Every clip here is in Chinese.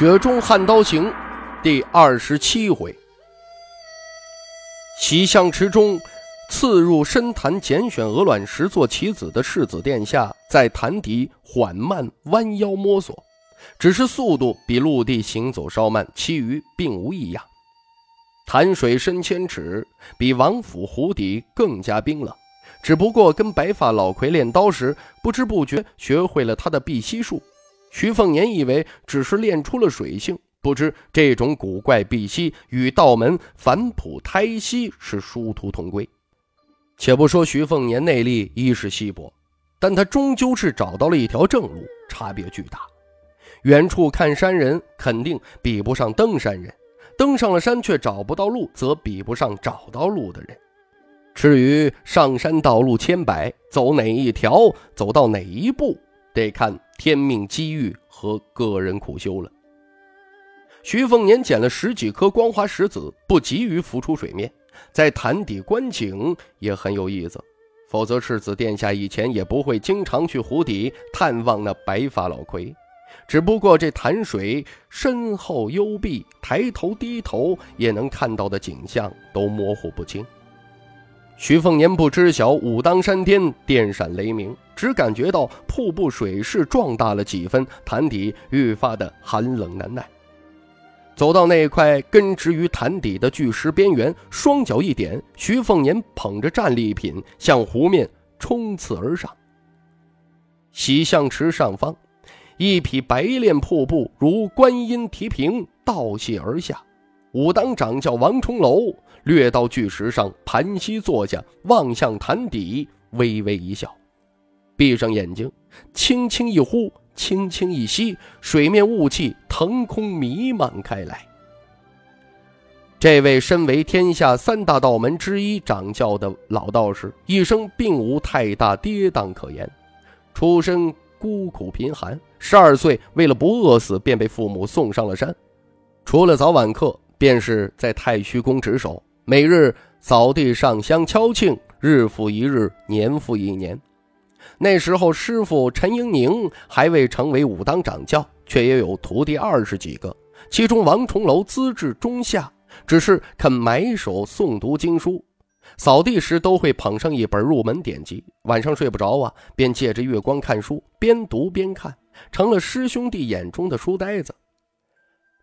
雪中悍刀行》第二十七回，洗象池中刺入深潭拣选鹅卵石做棋子的世子殿下，在潭底缓慢弯腰摸索，只是速度比陆地行走稍慢，其余并无异样。潭水深千尺，比王府湖底更加冰冷，只不过跟白发老魁练刀时，不知不觉学会了他的避息术。徐凤年以为只是练出了水性，不知这种古怪碧溪与道门反哺胎息是殊途同归。且不说徐凤年内力一是稀薄，但他终究是找到了一条正路，差别巨大。远处看山人肯定比不上登山人，登上了山却找不到路，则比不上找到路的人。至于上山道路千百，走哪一条，走到哪一步，得看。天命机遇和个人苦修了。徐凤年捡了十几颗光滑石子，不急于浮出水面，在潭底观景也很有意思。否则，世子殿下以前也不会经常去湖底探望那白发老魁。只不过这潭水深厚幽闭，抬头低头也能看到的景象都模糊不清。徐凤年不知晓武当山巅电闪雷鸣，只感觉到瀑布水势壮大了几分，潭底愈发的寒冷难耐。走到那块根植于潭底的巨石边缘，双脚一点，徐凤年捧着战利品向湖面冲刺而上。洗象池上方，一匹白练瀑布如观音提瓶倒泻而下，武当掌教王重楼。掠到巨石上，盘膝坐下，望向潭底，微微一笑，闭上眼睛，轻轻一呼，轻轻一吸，水面雾气腾空弥漫开来。这位身为天下三大道门之一掌教的老道士，一生并无太大跌宕可言，出身孤苦贫寒，十二岁为了不饿死，便被父母送上了山，除了早晚课，便是在太虚宫值守。每日扫地上香敲磬，日复一日，年复一年。那时候，师傅陈英宁还未成为武当掌教，却也有徒弟二十几个。其中，王重楼资质中下，只是肯埋首诵读经书。扫地时都会捧上一本入门典籍，晚上睡不着啊，便借着月光看书，边读边看，成了师兄弟眼中的书呆子。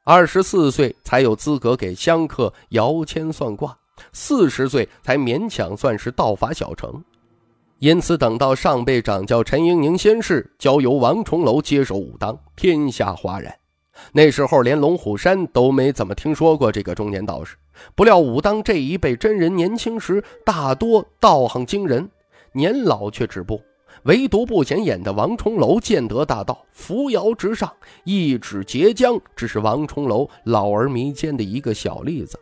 二十四岁才有资格给香客摇签算卦，四十岁才勉强算是道法小成。因此，等到上辈掌教陈英宁仙逝，交由王重楼接手武当，天下哗然。那时候，连龙虎山都没怎么听说过这个中年道士。不料，武当这一辈真人年轻时大多道行惊人，年老却止步。唯独不显眼的王重楼见得大道，扶摇直上，一指截江，只是王重楼老而弥坚的一个小例子。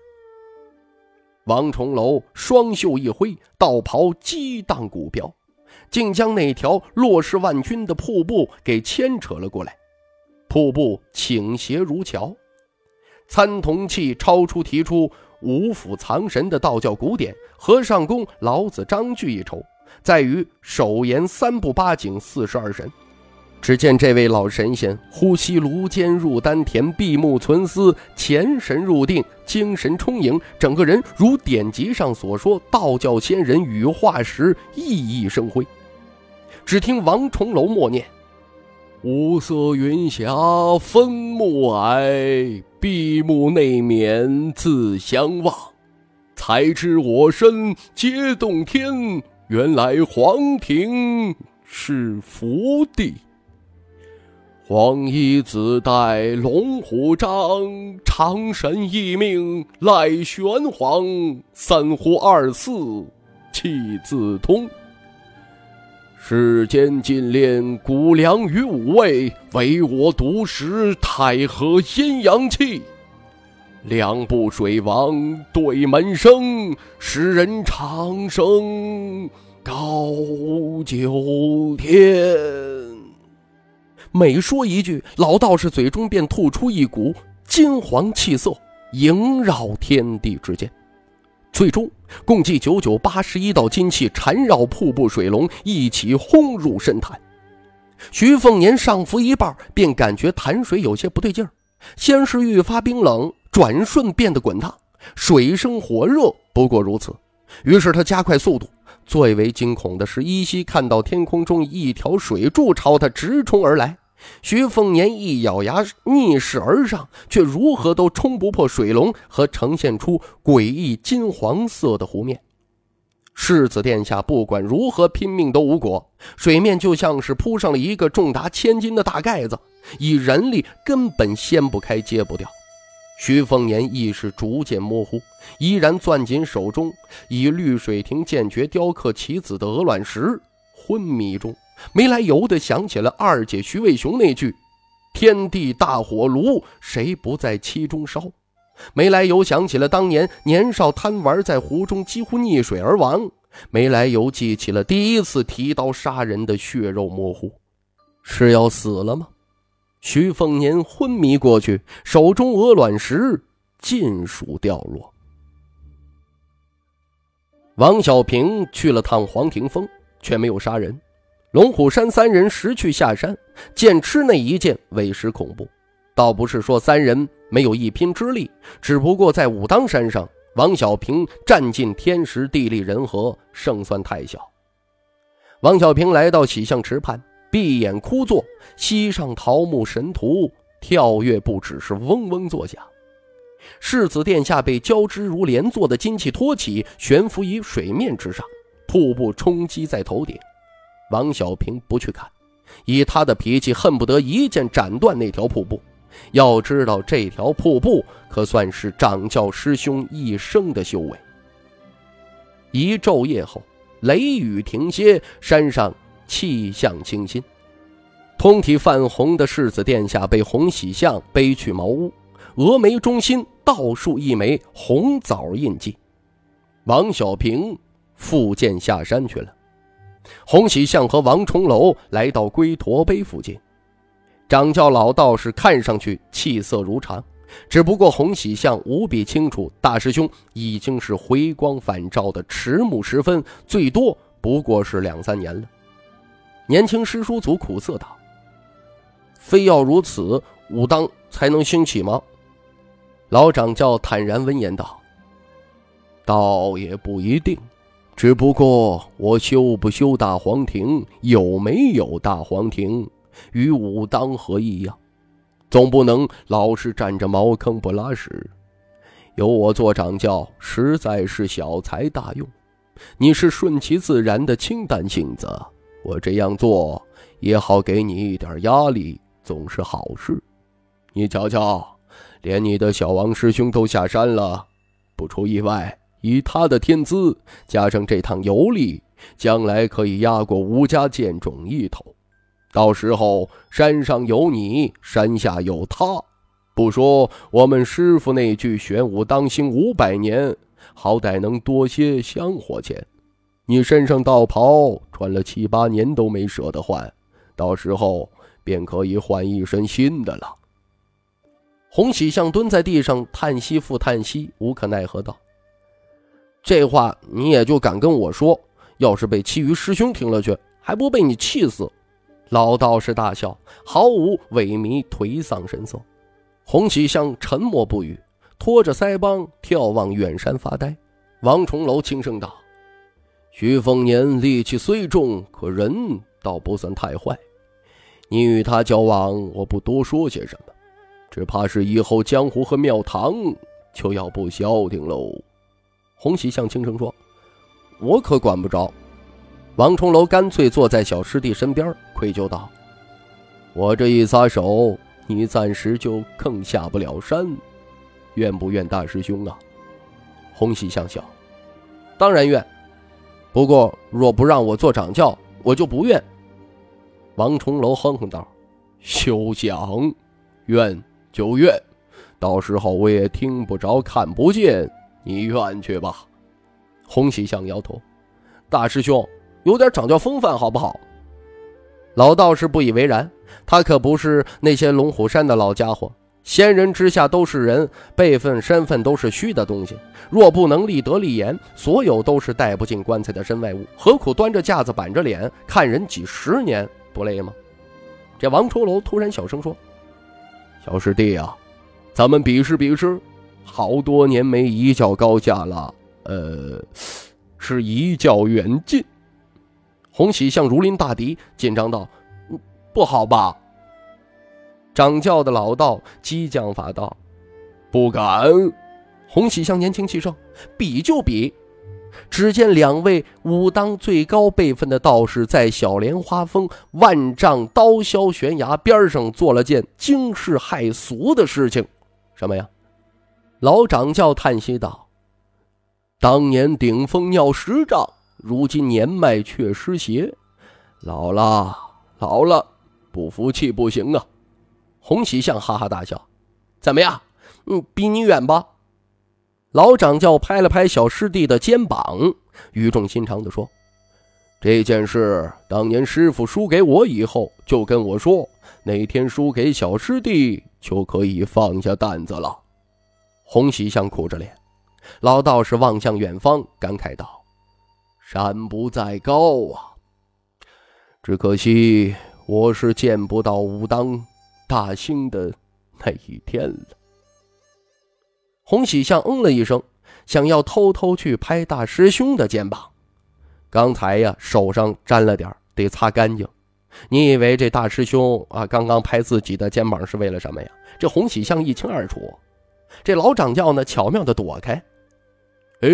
王重楼双袖一挥，道袍激荡古飙，竟将那条落势万钧的瀑布给牵扯了过来。瀑布倾斜如桥，参同契超出提出五府藏神的道教古典，和尚宫老子章句一筹。在于手言三步八景四十二神。只见这位老神仙呼吸炉间入丹田，闭目存思，潜神入定，精神充盈，整个人如典籍上所说道教仙人羽化时熠熠生辉。只听王重楼默念：“五色云霞分暮霭，闭目内眠自相望，才知我身皆洞天。”原来黄庭是福地，黄衣子带龙虎章，长神一命赖玄黄，三呼二四气自通。世间尽炼谷粮与五味，唯我独食太和阴阳气。两部水王对门生，使人长生高九天。每说一句，老道士嘴中便吐出一股金黄气色，萦绕天地之间。最终，共计九九八十一道金气缠绕瀑布水龙，一起轰入深潭。徐凤年上浮一半，便感觉潭水有些不对劲儿，先是愈发冰冷，转瞬变得滚烫，水生火热，不过如此。于是他加快速度。最为惊恐的是，依稀看到天空中一条水柱朝他直冲而来。徐凤年一咬牙逆势而上，却如何都冲不破水龙和呈现出诡异金黄色的湖面。世子殿下不管如何拼命都无果，水面就像是铺上了一个重达千斤的大盖子，以人力根本掀不开、揭不掉。徐凤年意识逐渐模糊，依然攥紧手中以绿水亭剑诀雕刻棋子的鹅卵石，昏迷中。没来由的想起了二姐徐渭雄那句：“天地大火炉，谁不在其中烧？”没来由想起了当年年少贪玩，在湖中几乎溺水而亡。没来由记起了第一次提刀杀人的血肉模糊，是要死了吗？徐凤年昏迷过去，手中鹅卵石尽数掉落。王小平去了趟黄庭峰，却没有杀人。龙虎山三人识趣下山，剑吃那一剑委实恐怖。倒不是说三人没有一拼之力，只不过在武当山上，王小平占尽天时地利人和，胜算太小。王小平来到喜象池畔，闭眼枯坐，膝上桃木神图跳跃不止，是嗡嗡作响。世子殿下被交织如连座的金器托起，悬浮于水面之上，瀑布冲击在头顶。王小平不去看，以他的脾气，恨不得一剑斩断那条瀑布。要知道，这条瀑布可算是掌教师兄一生的修为。一昼夜后，雷雨停歇，山上气象清新。通体泛红的世子殿下被洪喜相背去茅屋，峨眉中心倒竖一枚红枣印记。王小平复剑下山去了。洪喜相和王重楼来到龟驼碑附近，掌教老道士看上去气色如常，只不过洪喜相无比清楚，大师兄已经是回光返照的迟暮时分，最多不过是两三年了。年轻师叔祖苦涩道：“非要如此，武当才能兴起吗？”老掌教坦然闻言道：“倒也不一定。”只不过我修不修大皇庭，有没有大皇庭，与武当何异呀？总不能老是占着茅坑不拉屎。有我做掌教，实在是小材大用。你是顺其自然的清淡性子，我这样做也好给你一点压力，总是好事。你瞧瞧，连你的小王师兄都下山了，不出意外。以他的天资，加上这趟游历，将来可以压过吴家剑种一头。到时候山上有你，山下有他，不说我们师傅那句“玄武当兴五百年”，好歹能多些香火钱。你身上道袍穿了七八年都没舍得换，到时候便可以换一身新的了。洪喜相蹲在地上叹息，复叹息，无可奈何道。这话你也就敢跟我说？要是被其余师兄听了去，还不被你气死？老道士大笑，毫无萎靡颓丧神色。洪喜相沉默不语，拖着腮帮眺望远山发呆。王重楼轻声道：“徐凤年力气虽重，可人倒不算太坏。你与他交往，我不多说些什么，只怕是以后江湖和庙堂就要不消停喽。”洪喜相轻声说：“我可管不着。”王重楼干脆坐在小师弟身边，愧疚道：“我这一撒手，你暂时就更下不了山，愿不愿大师兄啊？”洪喜相笑：“当然愿。不过若不让我做掌教，我就不愿。王重楼哼哼道：“休想，愿就愿，到时候我也听不着看不见，你愿去吧。”洪喜相摇头：“大师兄，有点掌教风范好不好？”老道士不以为然，他可不是那些龙虎山的老家伙。仙人之下都是人，辈分、身份都是虚的东西。若不能立德立言，所有都是带不进棺材的身外物。何苦端着架子板着脸看人几十年，不累吗？这王重楼突然小声说：“小师弟啊，咱们比试比试。好多年没一较高下了，呃，是一较远近。”洪喜像如临大敌，紧张道：“不好吧？”掌教的老道激将法道：“不敢。”洪喜相年轻气盛，比就比。只见两位武当最高辈分的道士在小莲花峰万丈刀削悬崖边上做了件惊世骇俗的事情。什么呀？老掌教叹息道：“当年顶峰尿十丈，如今年迈却失鞋，老了，老了，不服气不行啊！”洪喜相哈哈大笑：“怎么样？嗯，比你远吧？”老掌教拍了拍小师弟的肩膀，语重心长地说：“这件事当年师傅输给我以后，就跟我说，哪天输给小师弟，就可以放下担子了。”洪喜相苦着脸，老道士望向远方，感慨道：“山不在高啊，只可惜我是见不到武当。”大兴的那一天了。洪喜相嗯了一声，想要偷偷去拍大师兄的肩膀。刚才呀，手上沾了点得擦干净。你以为这大师兄啊，刚刚拍自己的肩膀是为了什么呀？这洪喜相一清二楚。这老掌教呢，巧妙的躲开。哎，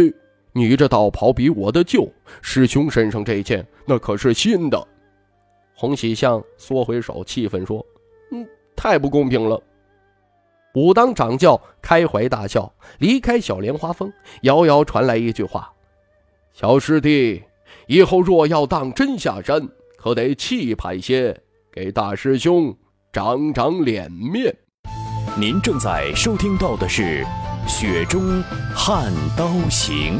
你这道袍比我的旧，师兄身上这件那可是新的。洪喜相缩回手，气愤说：“。”太不公平了！武当掌教开怀大笑，离开小莲花峰，遥遥传来一句话：“小师弟，以后若要当真下山，可得气派些，给大师兄长长脸面。”您正在收听到的是《雪中悍刀行》，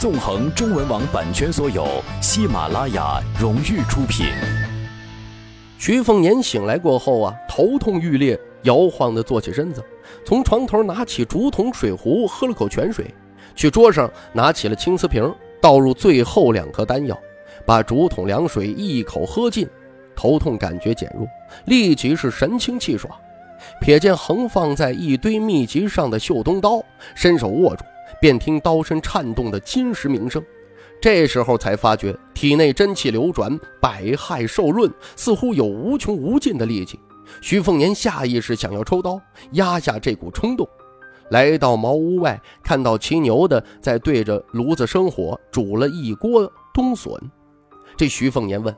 纵横中文网版权所有，喜马拉雅荣誉出品。徐凤年醒来过后啊，头痛欲裂，摇晃的坐起身子，从床头拿起竹筒水壶，喝了口泉水，去桌上拿起了青瓷瓶，倒入最后两颗丹药，把竹筒凉水一口喝尽，头痛感觉减弱，立即是神清气爽。瞥见横放在一堆秘籍上的绣东刀，伸手握住，便听刀身颤动的金石鸣声。这时候才发觉体内真气流转，百害受润，似乎有无穷无尽的力气。徐凤年下意识想要抽刀压下这股冲动，来到茅屋外，看到骑牛的在对着炉子生火煮了一锅冬笋。这徐凤年问：“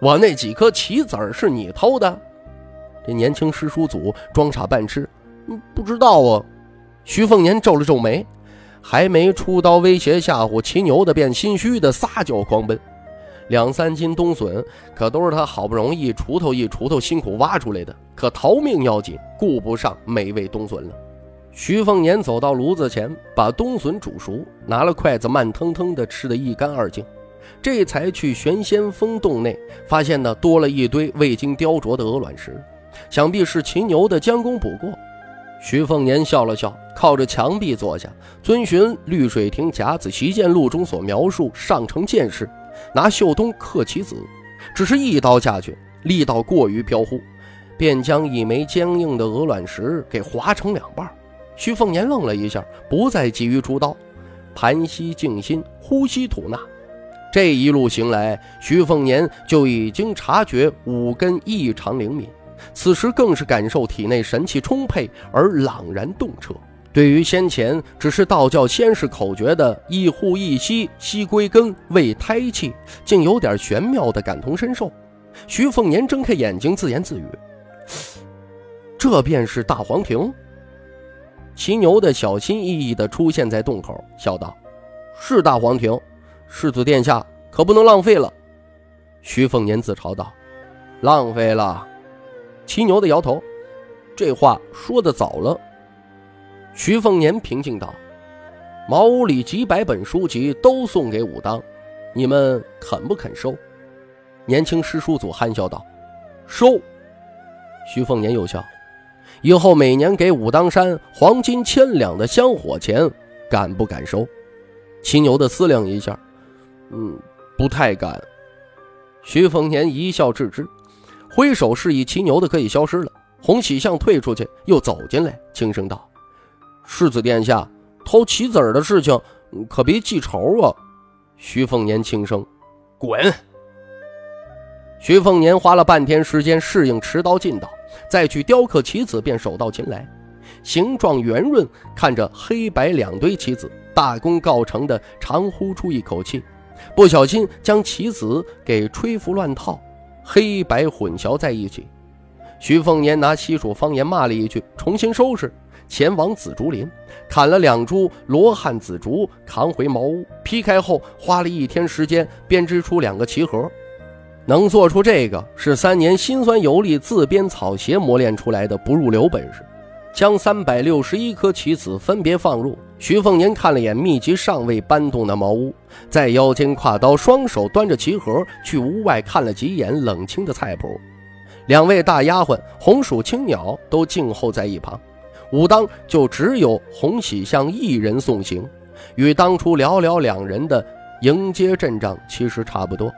我那几颗棋子儿是你偷的？”这年轻师叔祖装傻扮痴：“嗯，不知道啊。”徐凤年皱了皱眉。还没出刀威胁吓唬骑牛的，便心虚的撒脚狂奔。两三斤冬笋可都是他好不容易锄头一锄头辛苦挖出来的，可逃命要紧，顾不上美味冬笋了。徐凤年走到炉子前，把冬笋煮熟，拿了筷子慢腾腾的吃得一干二净，这才去玄仙峰洞内，发现呢多了一堆未经雕琢的鹅卵石，想必是骑牛的将功补过。徐凤年笑了笑，靠着墙壁坐下，遵循《绿水亭甲子习剑录》中所描述上乘剑势，拿袖东刻棋子，只是一刀下去，力道过于飘忽，便将一枚坚硬的鹅卵石给划成两半。徐凤年愣了一下，不再急于出刀，盘膝静心，呼吸吐纳。这一路行来，徐凤年就已经察觉五根异常灵敏。此时更是感受体内神气充沛而朗然动彻。对于先前只是道教仙士口诀的“一呼一吸，吸归根，为胎气”，竟有点玄妙的感同身受。徐凤年睁开眼睛，自言自语：“这便是大黄庭。”骑牛的小心翼翼地出现在洞口，笑道：“是大黄庭，世子殿下可不能浪费了。”徐凤年自嘲道：“浪费了。”骑牛的摇头：“这话说的早了。”徐凤年平静道：“茅屋里几百本书籍都送给武当，你们肯不肯收？”年轻师叔祖憨笑道：“收。”徐凤年又笑：“以后每年给武当山黄金千两的香火钱，敢不敢收？”骑牛的思量一下：“嗯，不太敢。”徐凤年一笑置之，挥手示意骑牛的可以消失了。洪喜相退出去，又走进来，轻声道。世子殿下，偷棋子儿的事情可别记仇啊！徐凤年轻声：“滚！”徐凤年花了半天时间适应持刀劲道，再去雕刻棋子，便手到擒来，形状圆润，看着黑白两堆棋子，大功告成的长呼出一口气，不小心将棋子给吹拂乱套，黑白混淆在一起。徐凤年拿西蜀方言骂了一句，重新收拾。前往紫竹林，砍了两株罗汉紫竹，扛回茅屋，劈开后花了一天时间编织出两个棋盒。能做出这个，是三年辛酸游历自编草鞋磨练出来的不入流本事。将三百六十一颗棋子分别放入。徐凤年看了眼秘籍尚未搬动的茅屋，在腰间挎刀，双手端着棋盒，去屋外看了几眼冷清的菜谱。两位大丫鬟红薯、青鸟都静候在一旁。武当就只有洪喜相一人送行，与当初寥寥两人的迎接阵仗其实差不多。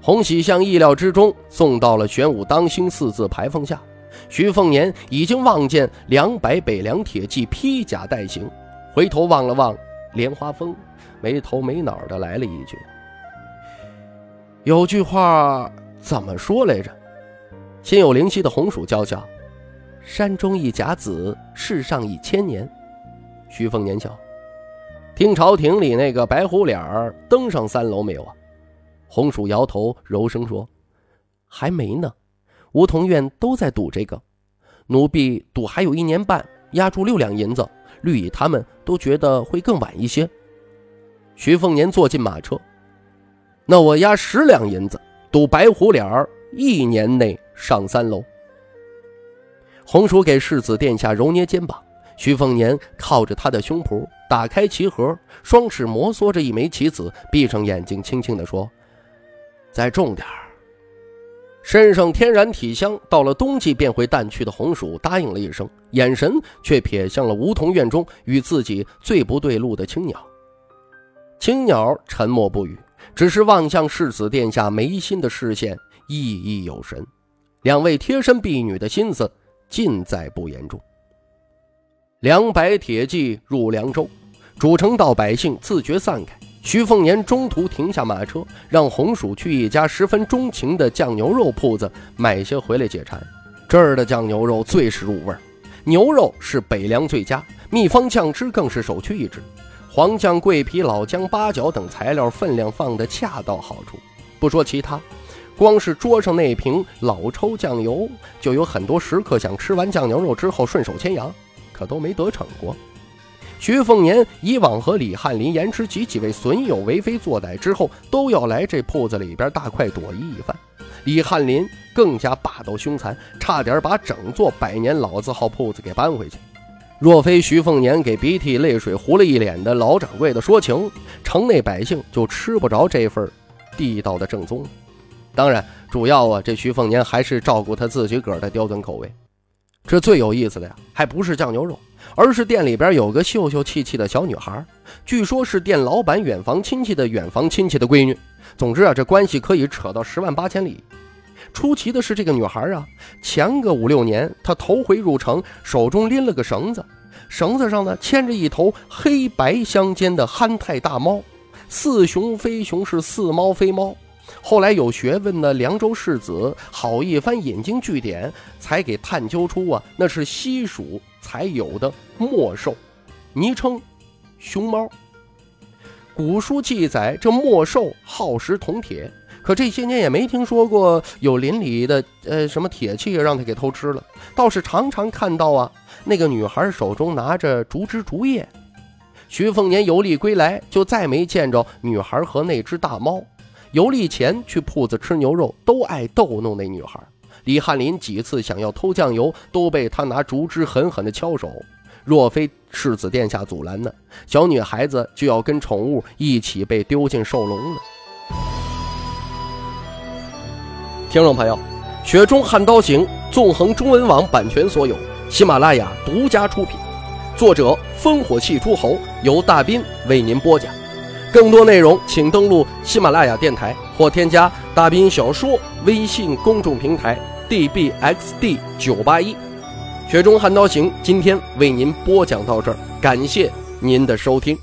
洪喜相意料之中送到了玄武当星四字牌坊下，徐凤年已经望见两百北凉铁骑披甲带行，回头望了望莲花峰，没头没脑的来了一句：“有句话怎么说来着？”心有灵犀的红薯娇笑。山中一甲子，世上一千年。徐凤年笑，听朝廷里那个白虎脸儿登上三楼没有啊？红薯摇头，柔声说：“还没呢。梧桐院都在赌这个，奴婢赌还有一年半，压住六两银子。绿蚁他们都觉得会更晚一些。”徐凤年坐进马车，那我压十两银子，赌白虎脸儿一年内上三楼。红薯给世子殿下揉捏肩膀，徐凤年靠着他的胸脯，打开棋盒，双指摩挲着一枚棋子，闭上眼睛，轻轻地说：“再重点儿。”身上天然体香，到了冬季便会淡去的红薯答应了一声，眼神却瞥向了梧桐院中与自己最不对路的青鸟。青鸟沉默不语，只是望向世子殿下眉心的视线熠熠有神，两位贴身婢女的心思。尽在不言中。两百铁骑入凉州，主城道百姓自觉散开。徐凤年中途停下马车，让红薯去一家十分钟情的酱牛肉铺子买些回来解馋。这儿的酱牛肉最是入味儿，牛肉是北凉最佳，秘方酱汁更是首屈一指。黄酱、桂皮、老姜、八角等材料分量放得恰到好处。不说其他。光是桌上那瓶老抽酱油，就有很多食客想吃完酱牛肉之后顺手牵羊，可都没得逞过。徐凤年以往和李翰林、严知及几位损友为非作歹之后，都要来这铺子里边大快朵颐一番。李翰林更加霸道凶残，差点把整座百年老字号铺子给搬回去。若非徐凤年给鼻涕泪水糊了一脸的老掌柜的说情，城内百姓就吃不着这份地道的正宗。当然，主要啊，这徐凤年还是照顾他自己个儿的刁钻口味。这最有意思的呀，还不是酱牛肉，而是店里边有个秀秀气气的小女孩，据说是店老板远房亲戚的远房亲戚的闺女。总之啊，这关系可以扯到十万八千里。出奇的是，这个女孩啊，前个五六年，她头回入城，手中拎了个绳子，绳子上呢牵着一头黑白相间的憨态大猫，似熊非熊，是似猫非猫。后来有学问的凉州世子好一番引经据典，才给探究出啊，那是西蜀才有的墨兽，昵称熊猫。古书记载这墨兽好食铜铁，可这些年也没听说过有邻里的呃什么铁器让他给偷吃了，倒是常常看到啊，那个女孩手中拿着竹枝竹叶。徐凤年游历归来，就再没见着女孩和那只大猫。游历前去铺子吃牛肉，都爱逗弄那女孩。李翰林几次想要偷酱油，都被他拿竹枝狠狠地敲手。若非世子殿下阻拦呢，小女孩子就要跟宠物一起被丢进兽笼了。听众朋友，《雪中悍刀行》纵横中文网版权所有，喜马拉雅独家出品，作者烽火戏诸侯，由大斌为您播讲。更多内容请登录喜马拉雅电台或添加大兵小说微信公众平台 dbxd 九八一。《雪中悍刀行》今天为您播讲到这儿，感谢您的收听。